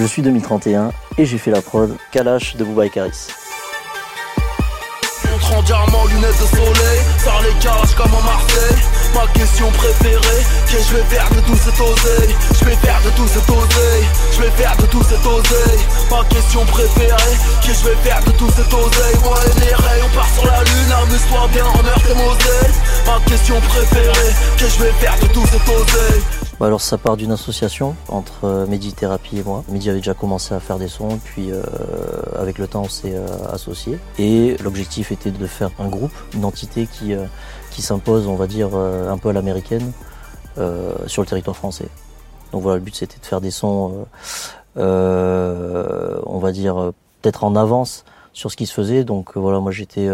Je suis 2031 et j'ai fait la prod Kalash de Karis. En lunettes de soleil, par les cages comme en Marseille. Ma question préférée, qu'est-ce que je vais faire de tout cet oseille? Je vais faire de tout cet oseille, je vais faire de tout cet oseille. Ma question préférée, qu'est-ce que je vais faire de tout cet oseille? Ouais, les rayons on part sur la lune, amuse-toi bien, en tes moseilles. Ma question préférée, qu'est-ce que je vais faire de tout cet oseille? Bah alors ça part d'une association entre euh, Medithérapie et moi. Medi avait déjà commencé à faire des sons, puis euh, avec le temps on s'est euh, associé. Et l'objectif était de faire un groupe, une entité qui, qui s'impose, on va dire, un peu à l'américaine sur le territoire français. Donc voilà, le but c'était de faire des sons, on va dire, peut-être en avance sur ce qui se faisait. Donc voilà, moi j'étais,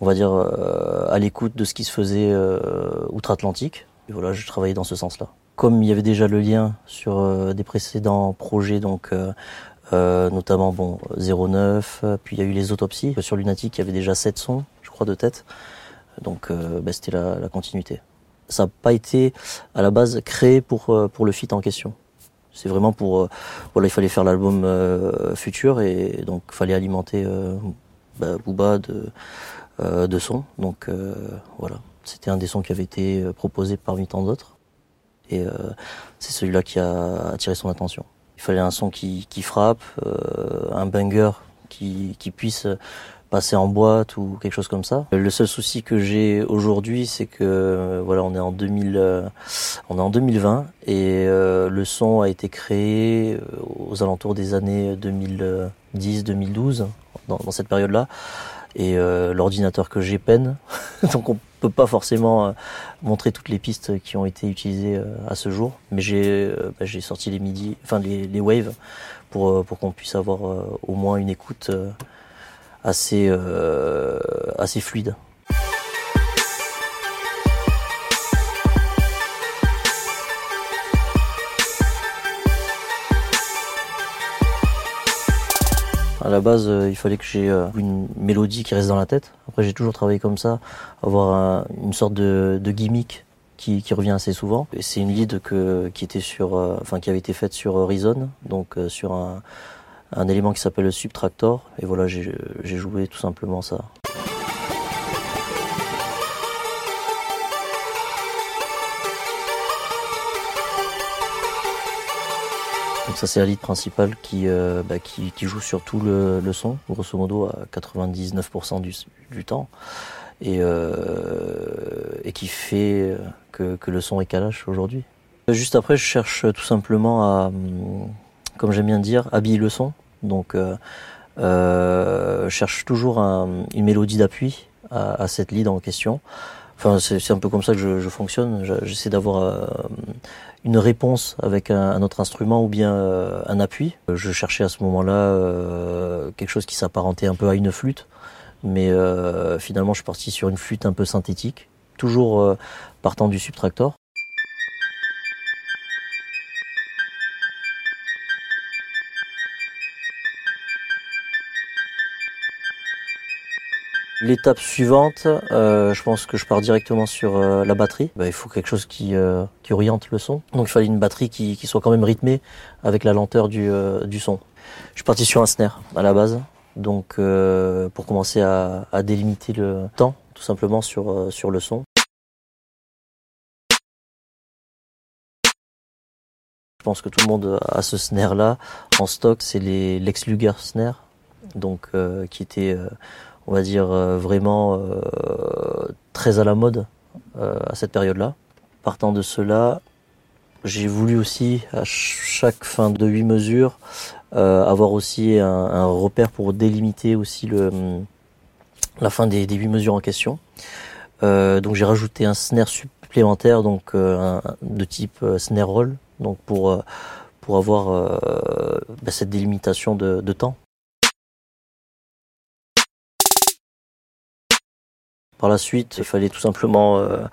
on va dire, à l'écoute de ce qui se faisait outre-Atlantique et voilà, je travaillais dans ce sens-là. Comme il y avait déjà le lien sur euh, des précédents projets, donc euh, euh, notamment bon 09, puis il y a eu les autopsies. Sur Lunatic, il y avait déjà 7 sons, je crois, de tête. Donc bah, c'était la, la, continuité. Ça n'a pas été à la base créé pour, pour le feat en question. C'est vraiment pour voilà, il fallait faire l'album futur et donc il fallait alimenter bah, Booba de de sons. Donc voilà. C'était un des sons qui avait été euh, proposé parmi tant d'autres. Et euh, c'est celui-là qui a attiré son attention. Il fallait un son qui, frappe, euh, un banger qui, puisse passer en boîte ou quelque chose comme ça. Le seul souci que j'ai aujourd'hui, c'est que voilà, on est en 2000, on est en 2020 et le son a été créé aux alentours des années 2010-2012 dans, dans, cette période-là. Et l'ordinateur que j'ai peine, donc on peut pas forcément euh, montrer toutes les pistes qui ont été utilisées euh, à ce jour, mais j'ai euh, bah, j'ai sorti les midi, enfin les waves pour pour qu'on puisse avoir au moins une écoute assez assez fluide. À la base, euh, il fallait que j'ai euh, une mélodie qui reste dans la tête. Après, j'ai toujours travaillé comme ça, avoir une sorte de, gimmick qui, revient assez souvent. C'est une lead qui était sur, euh, enfin, qui avait été faite sur Horizon, donc sur un, un élément qui s'appelle le subtractor. Et voilà, j'ai joué tout simplement ça. Ça c'est la lead principale qui, euh, bah, qui, joue sur tout le, son, grosso modo à 99% du, temps, et, euh, et qui fait que, le son est calache aujourd'hui. Juste après, je cherche tout simplement à, comme j'aime bien dire, habiller le son. Donc euh, je cherche toujours une mélodie d'appui à, cette lead en question. Enfin, c'est un peu comme ça que je, fonctionne. J'essaie d'avoir une réponse avec un, autre instrument ou bien euh, un appui. Je cherchais à ce moment-là euh, quelque chose qui s'apparentait un peu à une flûte, mais euh, finalement je suis parti sur une flûte un peu synthétique, toujours partant du subtractor. L'étape suivante, euh, je pense que je pars directement sur euh, la batterie. Bah, il faut quelque chose qui, euh, qui, oriente le son. Donc il fallait une batterie qui, soit quand même rythmée avec la lenteur du, du, son. Je suis parti sur un snare à la base, donc pour commencer à, à, délimiter le temps tout simplement sur, sur le son. Je pense que tout le monde a ce snare là en stock, c'est les Lex Luger snare, donc qui était on va dire, euh, vraiment euh, très à la mode euh, à cette période-là. Partant de cela, j'ai voulu aussi, à chaque fin de huit mesures, avoir aussi un, repère pour délimiter aussi le, la fin des, huit mesures en question. donc j'ai rajouté un snare supplémentaire donc de type snare roll donc pour pour avoir bah, cette délimitation de temps Par la suite, il fallait tout simplement euh,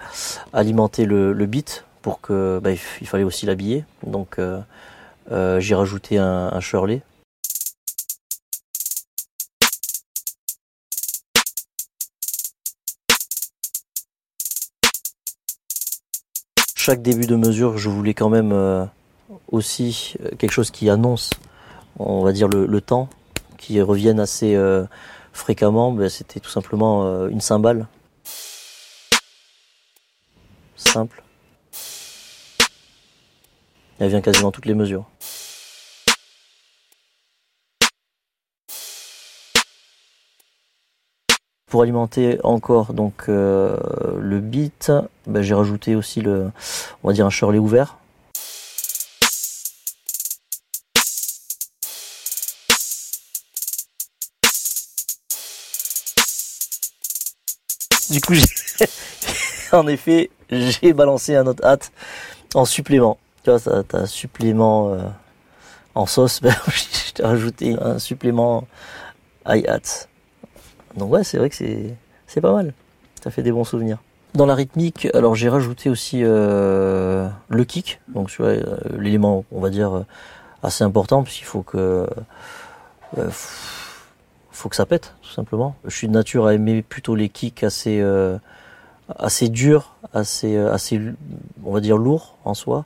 alimenter le, beat pour que bah, il fallait aussi l'habiller. Donc euh, euh, j'ai rajouté un, un Shirley. Chaque début de mesure, je voulais quand même aussi quelque chose qui annonce, on va dire, le, temps, qui revienne assez fréquemment, ben, c'était tout simplement une cymbale. Simple. Elle vient quasiment toutes les mesures. Pour alimenter encore donc euh, le beat, ben, j'ai rajouté aussi le, on va dire un Shirley ouvert. Du coup, en effet, j'ai balancé un autre hâte en supplément. Tu vois, t'as un supplément euh, en sauce, ben, je t'ai rajouté un supplément hi-hat. Donc ouais, c'est vrai que c'est, c'est pas mal. Ça fait des bons souvenirs. Dans la rythmique, alors j'ai rajouté aussi euh, le kick, donc tu vois, euh, l'élément, on va dire, assez important, puisqu'il faut que faut que ça pète, tout simplement. Je suis de nature à aimer plutôt les kicks assez assez durs, assez assez on va dire lourds en soi.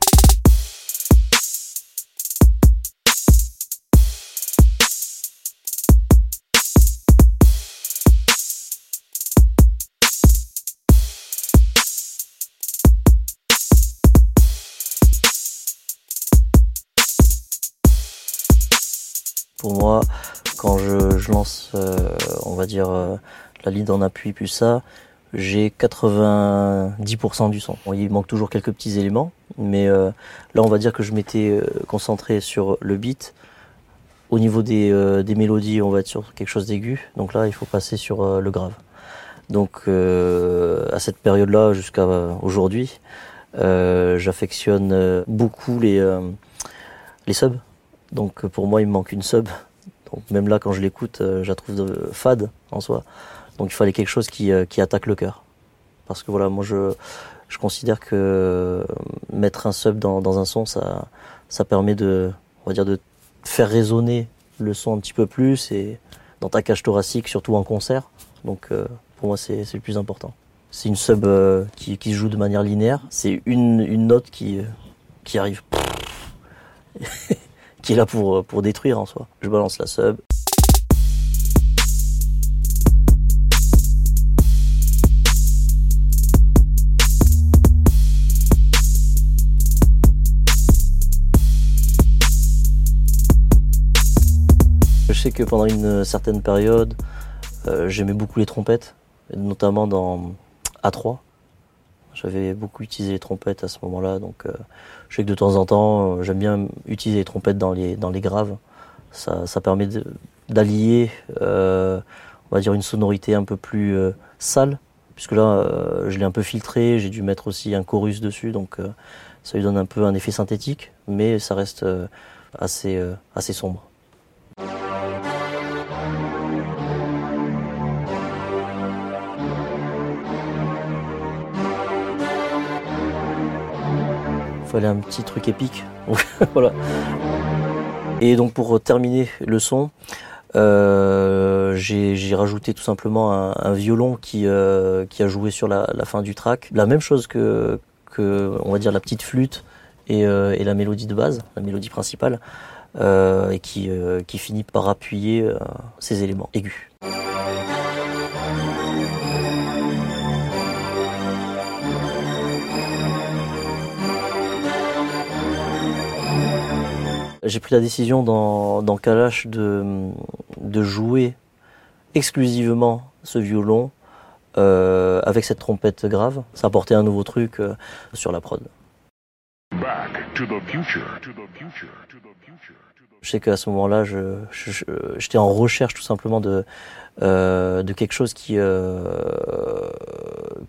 Pour moi, quand je, lance, euh, on va dire, euh, la lead en appui plus ça, j'ai 90% du son. il manque toujours quelques petits éléments, mais euh, là on va dire que je m'étais concentré sur le beat. Au niveau des, des, mélodies, on va être sur quelque chose d'aigu, donc là il faut passer sur le grave. Donc à cette période-là jusqu'à aujourd'hui, j'affectionne beaucoup les, les subs donc pour moi, il me manque une sub. Donc même là, quand je l'écoute, euh, je la trouve de, fade en soi. Donc il fallait quelque chose qui, euh, qui attaque le cœur. Parce que voilà, moi je, je considère que euh, mettre un sub dans, dans un son, ça, ça permet de, on va dire, de faire résonner le son un petit peu plus et dans ta cage thoracique, surtout en concert. Donc pour moi, c'est le plus important. C'est une sub qui, qui joue de manière linéaire. C'est une, une note qui, qui arrive. qui est là pour, euh, pour détruire en soi. Je balance la sub. Je sais que pendant une certaine période, euh, j'aimais beaucoup les trompettes, notamment dans A3. J'avais beaucoup utilisé les trompettes à ce moment-là, donc euh, je sais que de temps en temps, euh, j'aime bien utiliser les trompettes dans les, dans les graves. Ça, ça permet d'allier, euh, on va dire, une sonorité un peu plus sale, puisque là, je l'ai un peu filtré, j'ai dû mettre aussi un chorus dessus, donc ça lui donne un peu un effet synthétique, mais ça reste assez, assez sombre. Fallait un petit truc épique. voilà. Et donc pour terminer le son, euh, j'ai rajouté tout simplement un, violon qui, euh, qui a joué sur la, fin du track. La même chose que, on va dire la petite flûte et, euh, et la mélodie de base, la mélodie principale, et qui finit par appuyer ces éléments aigus. J'ai pris la décision dans, dans Kalash de, de jouer exclusivement ce violon euh, avec cette trompette grave. Ça apportait un nouveau truc euh, sur la prod. Je sais qu'à ce moment-là, j'étais en recherche tout simplement de, euh, de quelque chose qui,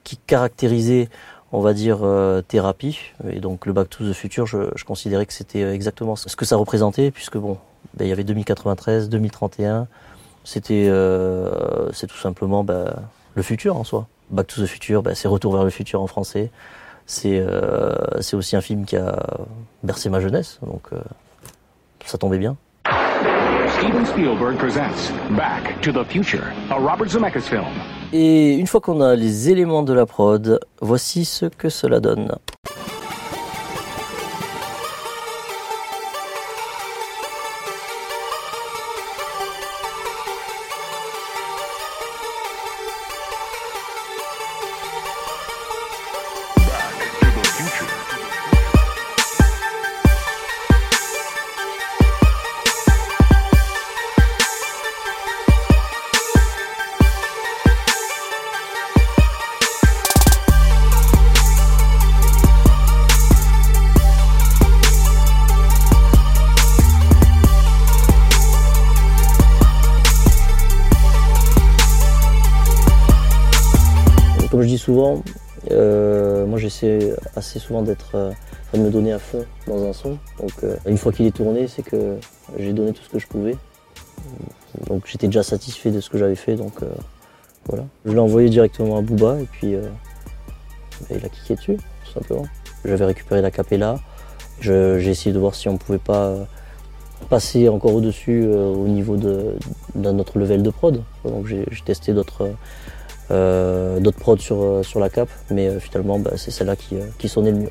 qui caractérisait on va dire, euh, thérapie. Et donc le Back to the Future, je, considérais que c'était exactement ce que ça représentait, puisque bon, ben, il y avait 2093, 2031. C'était, euh, c'est tout simplement ben, le futur en soi. Back to the Future, ben, c'est Retour vers le futur en français. C'est, euh, c'est aussi un film qui a bercé ma jeunesse, donc euh, ça tombait bien. Steven Spielberg presents Back to the Future, a Robert Zemeckis film. Et une fois qu'on a les éléments de la prod, voici ce que cela donne. Euh, moi j'essaie assez souvent d'être, euh, de me donner à fond dans un son. Donc euh, une fois qu'il est tourné, c'est que j'ai donné tout ce que je pouvais. Donc j'étais déjà satisfait de ce que j'avais fait, donc voilà. Je l'ai envoyé directement à Booba et puis il a cliqué dessus, tout simplement. J'avais récupéré la capella. J'ai essayé de voir si on pouvait pas passer encore au-dessus au niveau de, notre level de prod. Donc j'ai testé d'autres d'autres prods sur, euh, sur la cape, mais euh, finalement bah, c'est celle-là qui, qui, sonnait le mieux.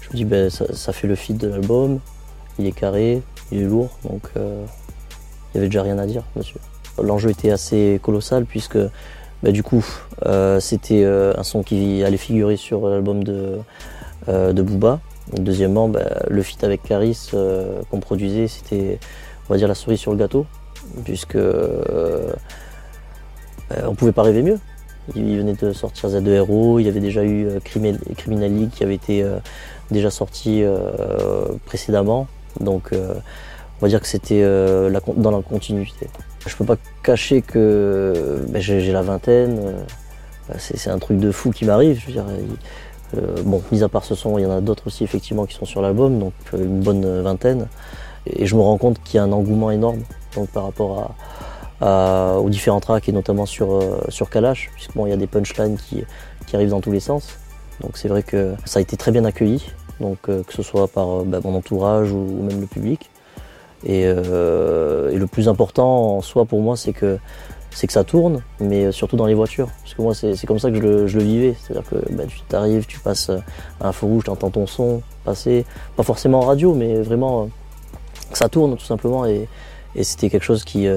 Je me dis bah, ça, fait le feed de l'album, il est carré, il est lourd, donc il n'y avait déjà rien à dire dessus. L'enjeu était assez colossal puisque bah, du coup c'était un son qui allait figurer sur l'album de, de Booba. deuxièmement, le feat avec Caris qu'on produisait, c'était on va dire la souris sur le gâteau, puisque on pouvait pas rêver mieux. Il venait de sortir Z2RO, il y avait déjà eu euh, Criminal qui avait été euh, déjà sorti euh, précédemment. Donc on va dire que c'était dans la continuité. Je peux pas cacher que ben, j'ai la vingtaine, c'est un truc de fou qui m'arrive. bon, mis à part ce son, il y en a d'autres aussi effectivement qui sont sur l'album, donc une bonne vingtaine. Et je me rends compte qu'il y a un engouement énorme donc, par rapport à, aux différents tracks et notamment sur, euh, sur Kalash, puisqu'il y a des punchlines qui, qui arrivent dans tous les sens. Donc c'est vrai que ça a été très bien accueilli, donc euh, que ce soit par euh, bah, mon entourage ou, même le public. Et, et, le plus important en soi pour moi, c'est que c'est que ça tourne, mais surtout dans les voitures. Parce que moi, c'est comme ça que je le, je le vivais. C'est-à-dire que bah, tu t'arrives, tu passes à un feu rouge, tu entends ton son passer, pas forcément en radio, mais vraiment ça tourne tout simplement. Et, et c'était quelque chose qui,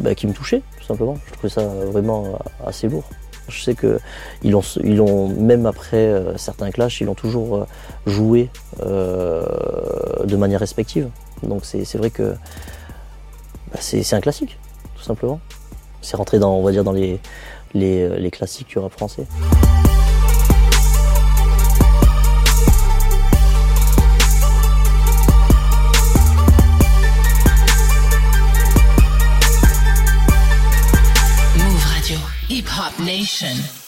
bah, qui me touchait, tout simplement. Je trouvais ça vraiment assez lourd. Je sais qu'ils ont, ils ont, même après euh, certains clashs, ils ont toujours euh, joué euh, de manière respective. Donc c'est vrai que bah, c'est un classique, tout simplement. C'est rentré dans, on va dire, dans les, les, les classiques du rap français. Hip Hop Nation.